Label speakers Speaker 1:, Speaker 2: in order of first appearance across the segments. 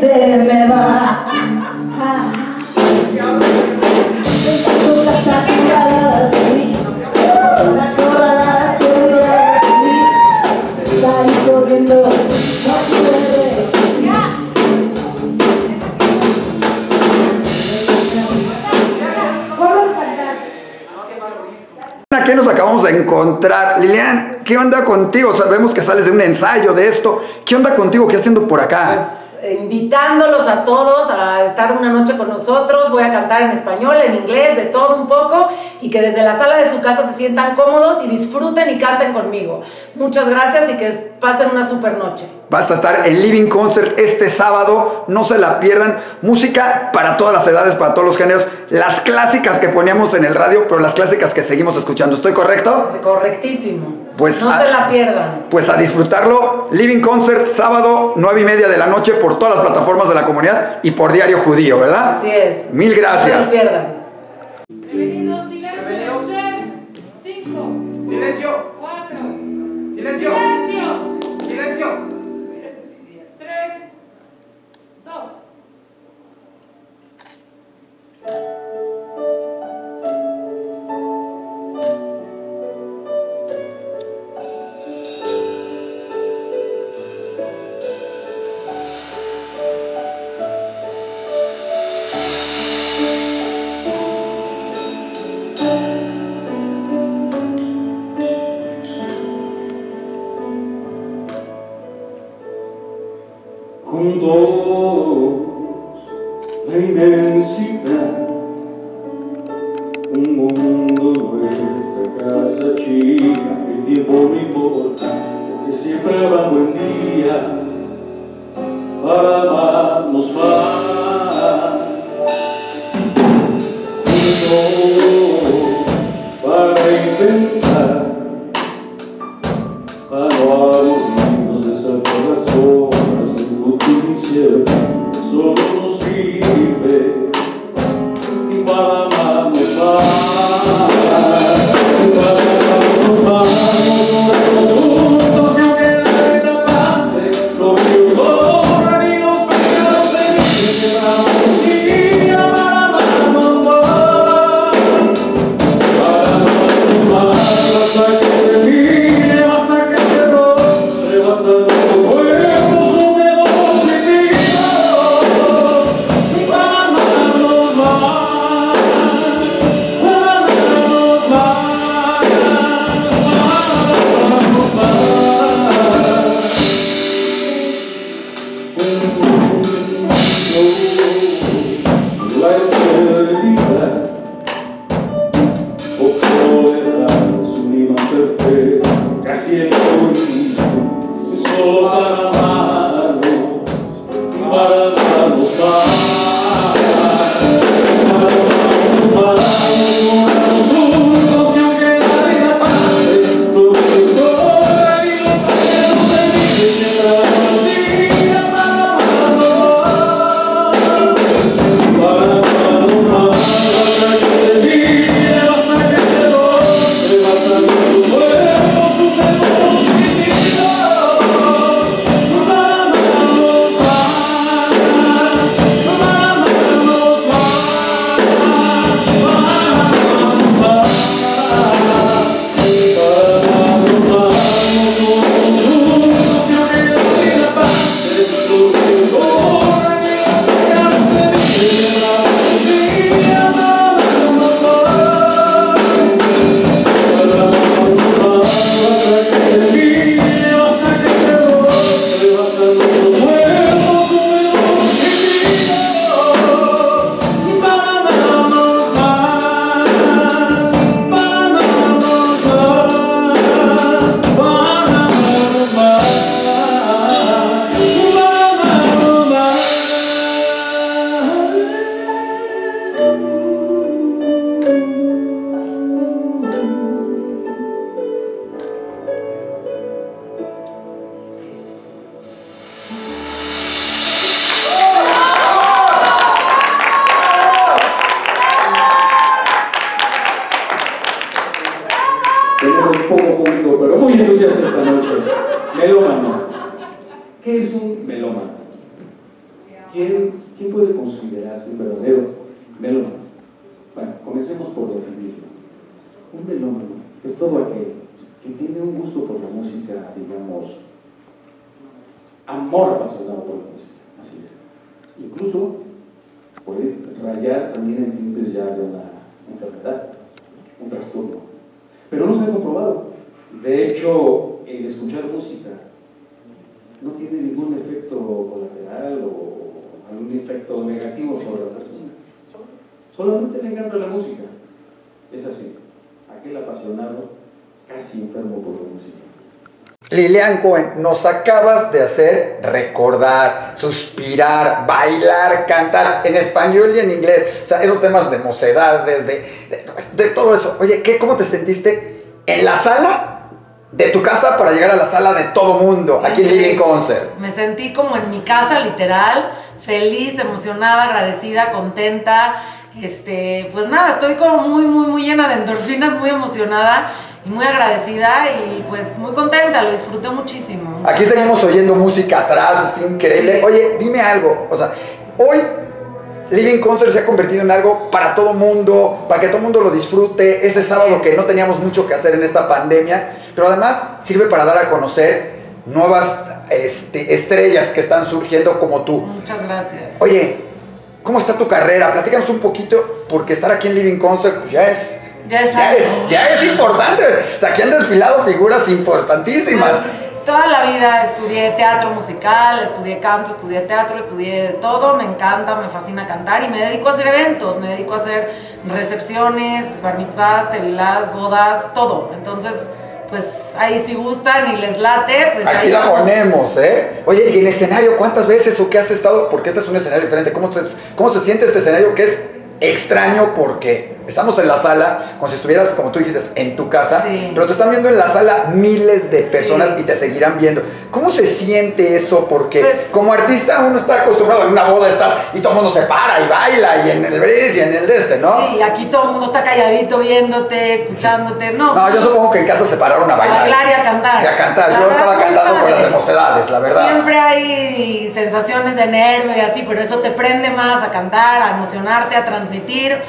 Speaker 1: se me va. A.
Speaker 2: Aquí nos acabamos de encontrar. Lilian, ¿qué onda contigo? Sabemos que sales de un ensayo de esto. ¿Qué onda contigo? ¿Qué haciendo por acá?
Speaker 3: Invitándolos a todos a estar una noche con nosotros. Voy a cantar en español, en inglés, de todo un poco y que desde la sala de su casa se sientan cómodos y disfruten y canten conmigo. Muchas gracias y que pasen una super noche.
Speaker 2: Vas a estar en Living Concert este sábado, no se la pierdan. Música para todas las edades, para todos los géneros. Las clásicas que poníamos en el radio, pero las clásicas que seguimos escuchando. ¿Estoy correcto?
Speaker 3: Correctísimo.
Speaker 2: Pues,
Speaker 3: no
Speaker 2: a-
Speaker 3: se la pierdan.
Speaker 2: Pues a disfrutarlo. Living Concert, sábado, nueve y media de la noche, por todas las plataformas de la comunidad y por Diario Judío, ¿verdad?
Speaker 3: Así es.
Speaker 2: Mil
Speaker 3: No se
Speaker 2: gracias.
Speaker 3: los pierdan.
Speaker 4: ¿Quién, quién puede considerarse un verdadero melómano? Bueno, comencemos por definirlo. Un melómano es todo aquel que tiene un gusto por la música, digamos, amor apasionado por la música. Así es. Incluso puede rayar también en tintes ya de una enfermedad, un trastorno. Pero no se ha comprobado. De hecho, el escuchar música no tiene ningún efecto colateral o algún efecto negativo sobre la persona. Solamente le encanta la música. Es así. Aquel apasionado, casi enfermo por la música.
Speaker 2: Lilian Cohen, nos acabas de hacer recordar, suspirar, bailar, cantar en español y en inglés. O sea, esos temas de mocedades, de, de, todo eso. Oye, ¿qué, ¿cómo te sentiste en la sala de tu casa para llegar a la sala de todo mundo, aquí en Living Concert?
Speaker 5: Me sentí como en mi casa, literal, feliz, emocionada, agradecida, contenta. Este, pues nada, estoy como muy, muy, muy llena de endorfinas, muy emocionada y muy agradecida y pues muy contenta, lo disfruté muchísimo.
Speaker 2: Aquí seguimos oyendo música atrás, es increíble. Oye, dime algo, o sea, hoy Living Concert se ha convertido en algo para todo mundo, para que todo mundo lo disfrute. Ese sábado que no teníamos mucho que hacer en esta pandemia, pero además sirve para dar a conocer nuevas este, estrellas que están surgiendo como tú.
Speaker 5: Muchas gracias.
Speaker 2: Oye, ¿cómo está tu carrera? Platícanos un poquito, porque estar aquí en Living Concert pues, ya es...
Speaker 5: Ya es
Speaker 2: ya es, ya es importante. O sea, aquí han desfilado figuras importantísimas.
Speaker 5: Toda la vida estudié teatro musical, estudié canto, estudié teatro, estudié de todo, me encanta, me fascina cantar y me dedico a hacer eventos, me dedico a hacer recepciones, bar mitzvahs, tevilás, bodas, todo. Entonces, pues ahí si gustan y les late, pues
Speaker 2: Aquí
Speaker 5: ahí
Speaker 2: la
Speaker 5: vamos.
Speaker 2: ponemos, ¿eh? Oye, ¿y en escenario cuántas veces o qué has estado? Porque este es un escenario diferente. ¿Cómo, te- cómo se siente este escenario que es extraño porque estamos en la sala, como si estuvieras, como tú dijiste, en tu casa,
Speaker 5: Sí.
Speaker 2: pero te están viendo en la sala miles de personas
Speaker 5: Sí.
Speaker 2: y te seguirán viendo. ¿Cómo se siente eso? Porque
Speaker 5: Pues-
Speaker 2: como artista uno está acostumbrado en una boda, estás y todo el mundo se para y baila y en el bris y en el este, ¿no?
Speaker 5: Sí, aquí todo el mundo está calladito viéndote, escuchándote, no.
Speaker 2: No, yo supongo que en casa se pararon a
Speaker 5: a
Speaker 2: bailar.
Speaker 5: bailar y a cantar.
Speaker 2: Y a cantar.
Speaker 5: La
Speaker 2: Yo estaba cantando con las de mocedades, la verdad.
Speaker 5: Siempre hay sensaciones de nervio y así, pero eso te prende más a cantar, a emocionarte, a transmitir.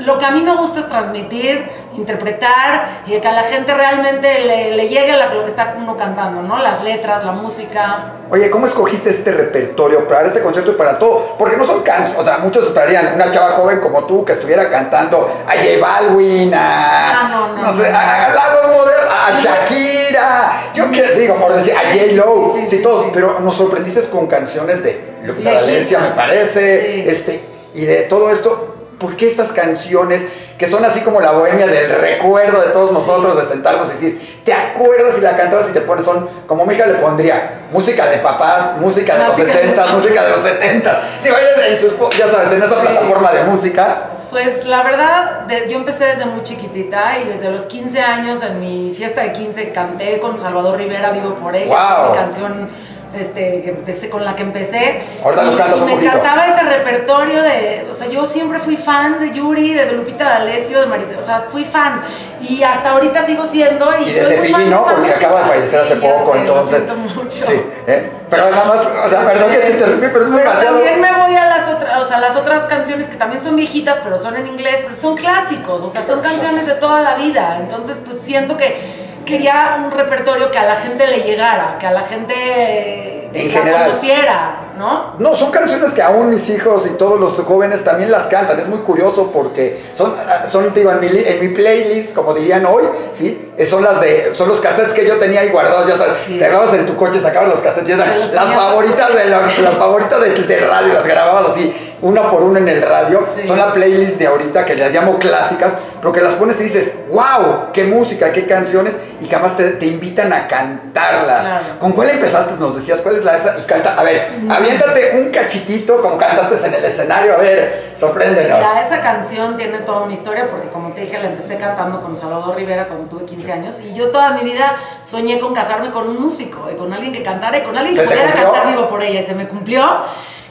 Speaker 5: Lo que a mí me gusta es transmitir, interpretar y que a la gente realmente le, le llegue lo que está uno cantando, ¿no? Las letras, la música.
Speaker 2: Oye, ¿cómo escogiste este repertorio para este concierto y para todo? Porque no son canciones, o sea, muchos esperarían una chava joven como tú que estuviera cantando a J Balvin, a.
Speaker 5: Ah, no, no,
Speaker 2: sé,
Speaker 5: no.
Speaker 2: a, a la voz moderna, a Shakira. Yo que digo, por decir, a J Lo,
Speaker 5: sí,
Speaker 2: sí,
Speaker 5: sí,
Speaker 2: todos, pero nos sorprendiste con canciones de Lupita. D'Alessio, me parece, este, y de todo esto. ¿Por qué estas canciones que son así como la bohemia del recuerdo de todos nosotros, de sentarnos y decir, te acuerdas y la cantabas y te pones, son, como mi hija le pondría, música de papás, música de los
Speaker 5: Música de
Speaker 2: 60,
Speaker 5: los-
Speaker 2: música de los 70, Digo, ella en sus, ya sabes, en esa
Speaker 5: Sí.
Speaker 2: plataforma de música.
Speaker 5: Pues la verdad, de- yo empecé desde muy chiquitita y desde los 15 años en mi fiesta de 15 canté con Salvador Rivera, Vivo por ella,
Speaker 2: Wow.
Speaker 5: mi canción este, que empecé, con la que empecé.
Speaker 2: Ahorita cantas un
Speaker 5: me
Speaker 2: poquito.
Speaker 5: encantaba ese repertorio de, o sea, yo siempre fui fan de Yuri, de Lupita D'Alessio, de Marisa, o sea, fui fan y hasta ahorita sigo siendo y,
Speaker 2: Y
Speaker 5: soy muy fan
Speaker 2: ¿no? Porque acaba de fallecer hace
Speaker 5: Sí,
Speaker 2: poco,
Speaker 5: sé,
Speaker 2: entonces.
Speaker 5: Lo mucho.
Speaker 2: Sí, ¿eh? Pero nada más, o sea, perdón que te interrumpí, pero es muy
Speaker 5: Pero
Speaker 2: demasiado.
Speaker 5: también me voy a las otras, o sea, las otras canciones que también son viejitas, pero son en inglés, pero son clásicos, o sea, son canciones de toda la vida. Entonces, pues siento que quería un repertorio que a la gente le llegara, que a la gente
Speaker 2: En
Speaker 5: la
Speaker 2: general.
Speaker 5: conociera, ¿no?
Speaker 2: No, son canciones que aún mis hijos y todos los jóvenes también las cantan. Es muy curioso porque son, son te digo, en mi, en mi playlist, como dirían hoy, ¿sí? Son las de, son los cassettes que yo tenía ahí guardados, ya sabes.
Speaker 5: Sí.
Speaker 2: Te grababas en tu coche, sacabas los cassettes y
Speaker 5: Se
Speaker 2: eran
Speaker 5: los
Speaker 2: las favoritas de la- las favoritas del del radio, las grababas así, una por una en el radio.
Speaker 5: Sí.
Speaker 2: Son la playlist de ahorita que las llamo clásicas, pero que las pones y dices, wow, qué música, qué canciones, y que además te, te invitan a cantarlas.
Speaker 5: Claro.
Speaker 2: ¿Con cuál empezaste? Nos decías, ¿cuál es la esa? Y canta, a ver, aviéntate un cachitito como cantaste en el escenario, a ver, sorpréndenos.
Speaker 5: Mira, esa canción tiene toda una historia porque como te dije, la empecé cantando con Salvador Rivera cuando tuve 15 años y yo toda mi vida soñé con casarme con un músico y con alguien que cantara y con alguien que
Speaker 2: ¿Se te
Speaker 5: pudiera cantar vivo por ella y se me cumplió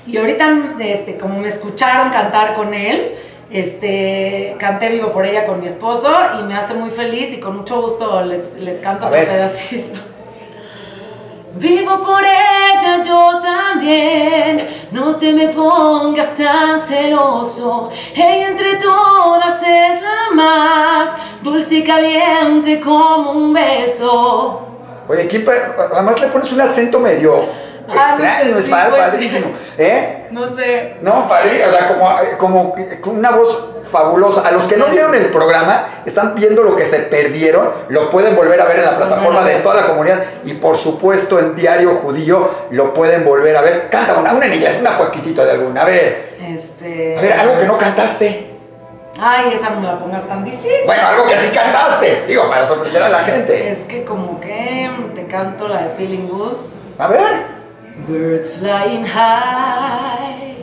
Speaker 5: y ahorita este, como me escucharon cantar con él este, canté vivo por ella con mi esposo y me hace muy feliz y con mucho gusto les, les canto
Speaker 2: ver.
Speaker 5: pedacito. Vivo por ella yo también. No te me pongas tan celoso. Ella entre todas es la más dulce y caliente como un beso.
Speaker 2: Oye, aquí además le pones un acento medio extraño,
Speaker 5: no sé,
Speaker 2: es
Speaker 5: sí,
Speaker 2: pa-
Speaker 5: pues,
Speaker 2: padrísimo. ¿Eh?
Speaker 5: No sé.
Speaker 2: No, padre, o sea, como, como con una voz fabulosa. A los que no vieron el programa, están viendo lo que se perdieron, lo pueden volver a ver en la plataforma de toda la comunidad y por supuesto en Diario Judío lo pueden volver a ver. Canta una, una en inglés, una poquitito de alguna. A ver,
Speaker 5: Este.
Speaker 2: a ver, algo que no cantaste.
Speaker 5: Ay, esa no me la pongas tan difícil.
Speaker 2: Bueno, algo que sí cantaste. Digo, para sorprender a la gente.
Speaker 5: Es que como que te canto la de Feeling Good.
Speaker 2: A ver.
Speaker 5: Birds flying high,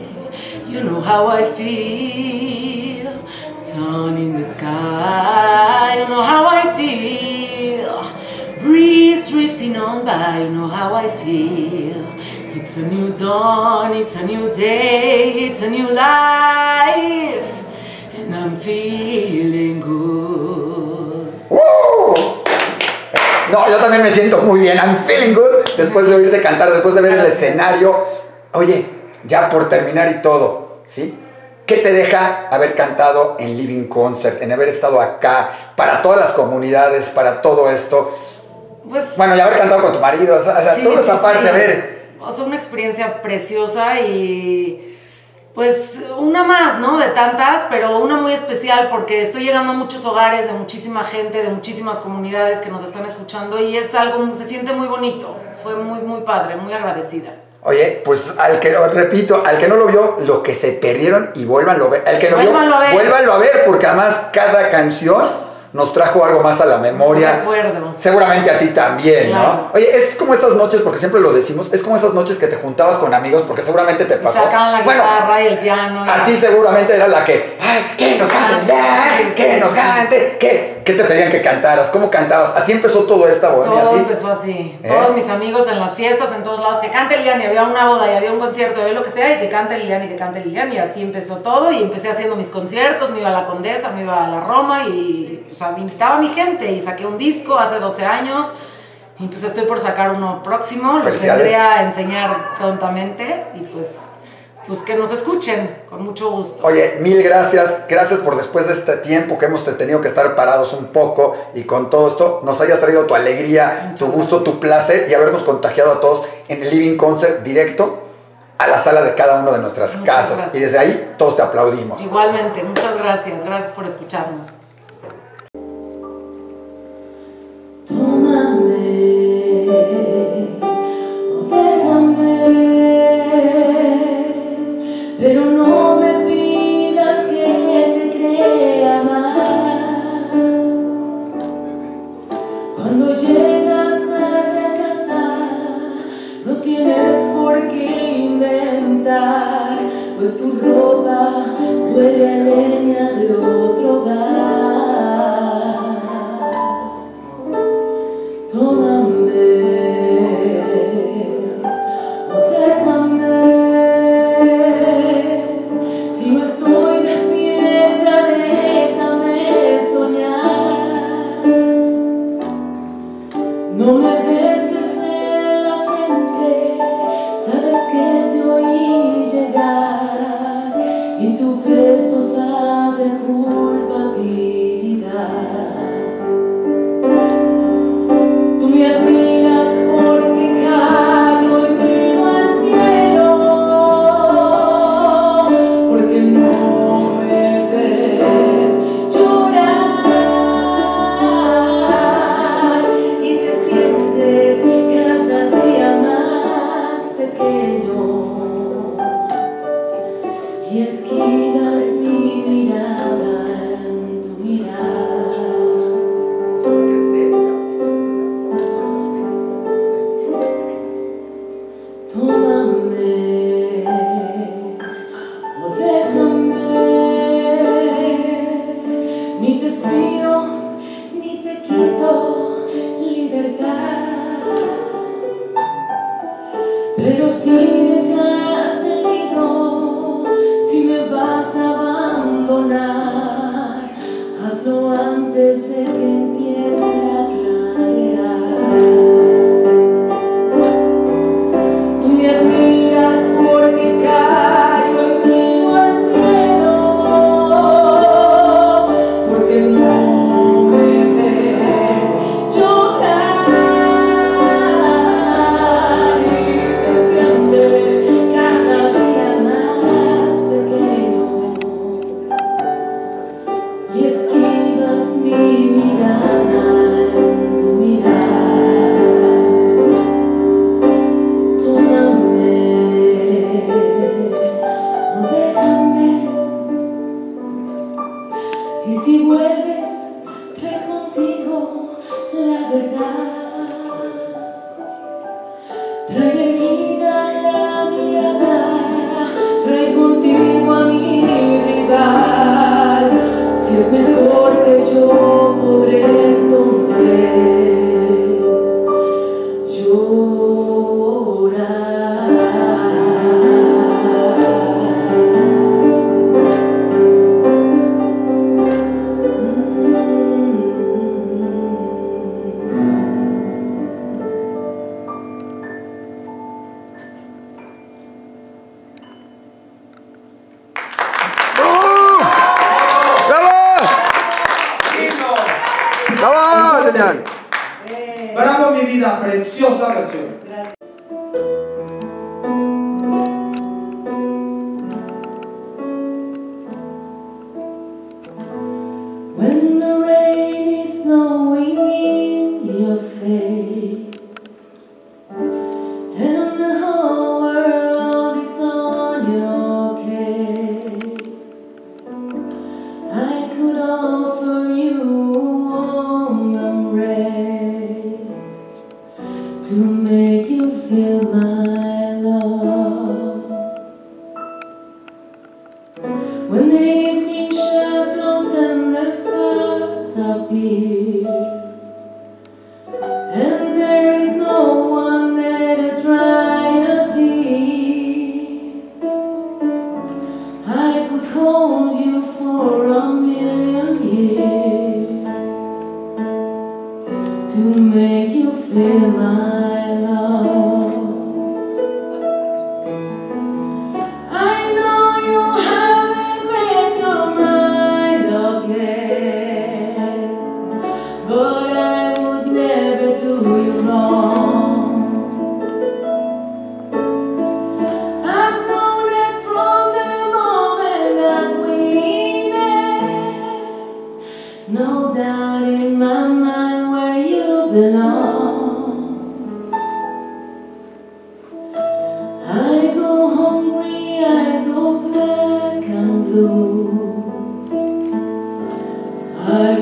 Speaker 5: you know how I feel. Sun in the sky, you know how I feel. Breeze drifting on by, you know how I feel. It's a new dawn, it's a new day, it's a new life, and I'm feeling good.
Speaker 2: No, yo también me siento muy bien. I'm feeling good después de oírte cantar, después de ver el escenario. Oye, ya por terminar y todo, ¿sí? ¿Qué te deja haber cantado en Living Concert, en haber estado acá, para todas las comunidades, para todo esto?
Speaker 5: Pues
Speaker 2: Bueno, y haber cantado con tu marido, o sea,
Speaker 5: Sí,
Speaker 2: toda
Speaker 5: sí,
Speaker 2: esa parte,
Speaker 5: sí.
Speaker 2: a ver.
Speaker 5: O sea, una experiencia preciosa y pues una más, ¿no? De tantas, pero una muy especial porque estoy llegando a muchos hogares de muchísima gente, de muchísimas comunidades que nos están escuchando y es algo, se siente muy bonito. Fue muy, muy padre, muy agradecida.
Speaker 2: Oye, pues al que repito, al que no lo vio, lo que se perdieron y vuélvanlo a ver. Al que lo
Speaker 5: Vuélvanlo
Speaker 2: vio,
Speaker 5: a ver.
Speaker 2: vuélvanlo a ver, porque además cada canción nos trajo algo más a la memoria.
Speaker 5: De acuerdo.
Speaker 2: Seguramente a ti también,
Speaker 5: Claro.
Speaker 2: ¿no? Oye, es como esas noches, porque siempre lo decimos, es como esas noches que te juntabas con amigos, porque seguramente te
Speaker 5: Y
Speaker 2: pasó.
Speaker 5: sacan la
Speaker 2: Bueno,
Speaker 5: guitarra y el piano. y-
Speaker 2: a ti seguramente era la que, ay, que nos cante,
Speaker 5: Ah,
Speaker 2: ay,
Speaker 5: sí,
Speaker 2: que nos cante, ¿qué? ¿Qué te pedían que cantaras? ¿Cómo cantabas? Así empezó todo esta bohemia,
Speaker 5: Todo empezó así.
Speaker 2: ¿Eh?
Speaker 5: Todos mis amigos en las fiestas, en todos lados, que cante Liliani, había una boda y había un concierto, había lo que sea, y que cante Liliani, que cante Liliani, y así empezó todo, y empecé haciendo mis conciertos, me iba a la Condesa, me iba a la Roma, y pues, me invitaba a mi gente, y saqué un disco hace 12 años, y pues estoy por sacar uno próximo, los vendré a enseñar prontamente, y pues, pues que nos escuchen, con mucho gusto.
Speaker 2: Oye, mil gracias. Gracias por después de este tiempo que hemos tenido que estar parados un poco y con todo esto nos hayas traído tu alegría,
Speaker 5: Muchas
Speaker 2: tu gusto, tu placer y habernos contagiado a todos en el Living Concert directo a la sala de cada uno de nuestras
Speaker 5: Muchas
Speaker 2: casas.
Speaker 5: gracias.
Speaker 2: Y desde ahí todos te aplaudimos.
Speaker 5: Igualmente, muchas gracias, gracias por escucharnos.
Speaker 1: Y si vuelves, trae contigo la verdad. Trae erguida la mirada, trae contigo a mi rival. Si
Speaker 5: es verdad,
Speaker 2: ¡Bravo, Lilian!
Speaker 6: Bravo, mi vida. Preciosa versión.
Speaker 5: Love.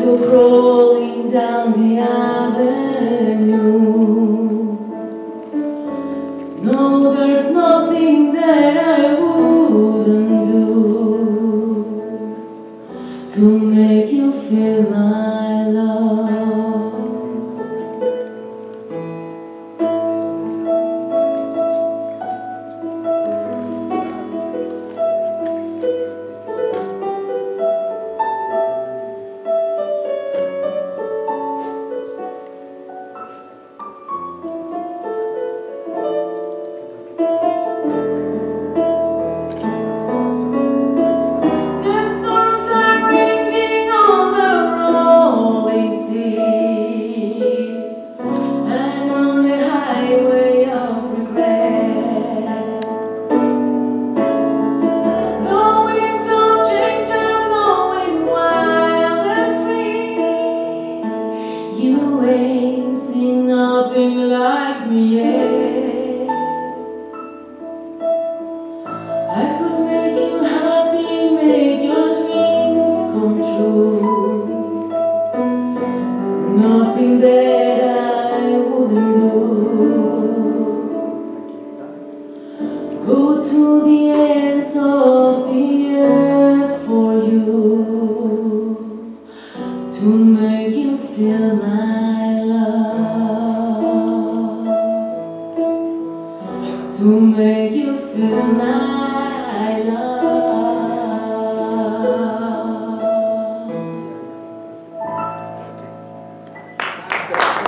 Speaker 5: will grow